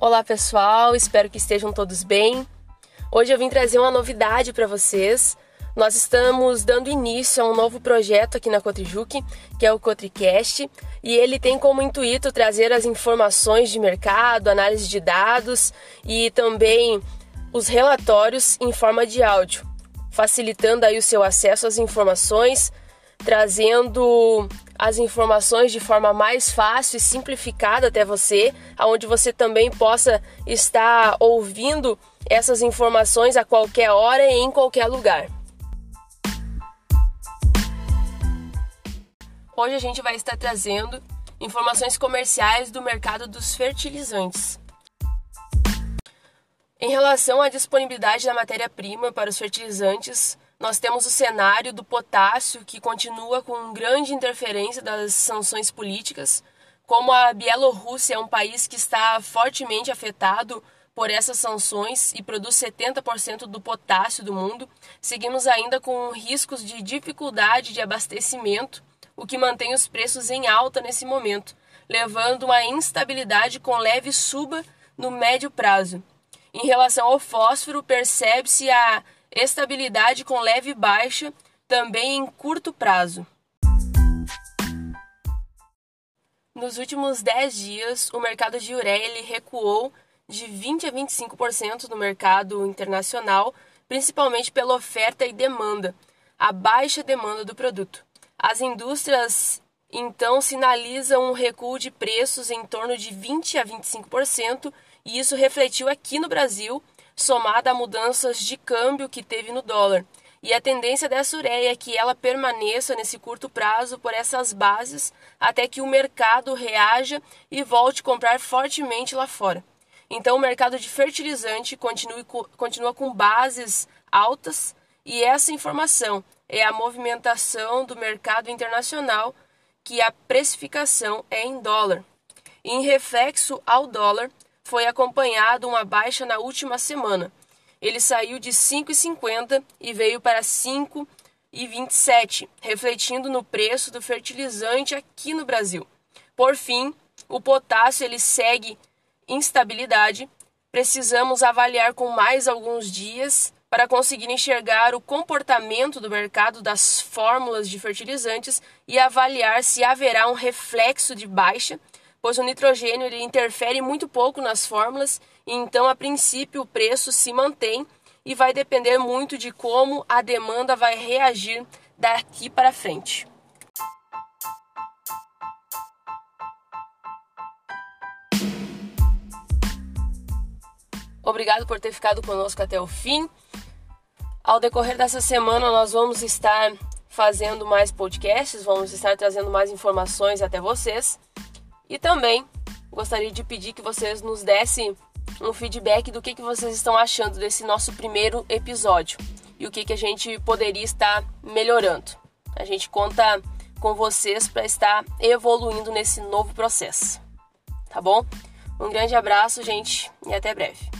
Olá pessoal, espero que estejam todos bem. Hoje eu vim trazer uma novidade para vocês. Nós estamos dando início a um novo projeto aqui na Cotrijuque, que é o Cotricast, e ele tem como intuito trazer as informações de mercado, análise de dados e também os relatórios em forma de áudio, facilitando aí o seu acesso às informações, trazendo as informações de forma mais fácil e simplificada até você, aonde você também possa estar ouvindo essas informações a qualquer hora e em qualquer lugar. Hoje a gente vai estar trazendo informações comerciais do mercado dos fertilizantes. Em relação à disponibilidade da matéria-prima para os fertilizantes, nós temos o cenário do potássio, que continua com grande interferência das sanções políticas. Como a Bielorrússia é um país que está fortemente afetado por essas sanções e produz 70% do potássio do mundo, seguimos ainda com riscos de dificuldade de abastecimento, o que mantém os preços em alta nesse momento, levando uma instabilidade com leve suba no médio prazo. Em relação ao fósforo, percebe-se a estabilidade com leve baixa também em curto prazo. Nos últimos 10 dias, o mercado de ureia recuou de 20 a 25% no mercado internacional, principalmente pela oferta e demanda, a baixa demanda do produto. As indústrias então sinalizam um recuo de preços em torno de 20 a 25%, e isso refletiu aqui no Brasil somada a mudanças de câmbio que teve no dólar. E a tendência dessa ureia é que ela permaneça nesse curto prazo por essas bases até que o mercado reaja e volte a comprar fortemente lá fora. Então, o mercado de fertilizante continue, continua com bases altas e essa informação é a movimentação do mercado internacional que a precificação é em dólar. Em reflexo ao dólar, foi acompanhado uma baixa na última semana. Ele saiu de 5,50 e veio para 5,27, refletindo no preço do fertilizante aqui no Brasil. Por fim, o potássio ele segue instabilidade. Precisamos avaliar com mais alguns dias para conseguir enxergar o comportamento do mercado das fórmulas de fertilizantes e avaliar se haverá um reflexo de baixa pois o nitrogênio ele interfere muito pouco nas fórmulas, então a princípio o preço se mantém e vai depender muito de como a demanda vai reagir daqui para frente. Obrigado por ter ficado conosco até o fim. Ao decorrer dessa semana, nós vamos estar fazendo mais podcasts, vamos estar trazendo mais informações até vocês. E também gostaria de pedir que vocês nos dessem um feedback do que, que vocês estão achando desse nosso primeiro episódio e o que, que a gente poderia estar melhorando. A gente conta com vocês para estar evoluindo nesse novo processo. Tá bom? Um grande abraço, gente, e até breve.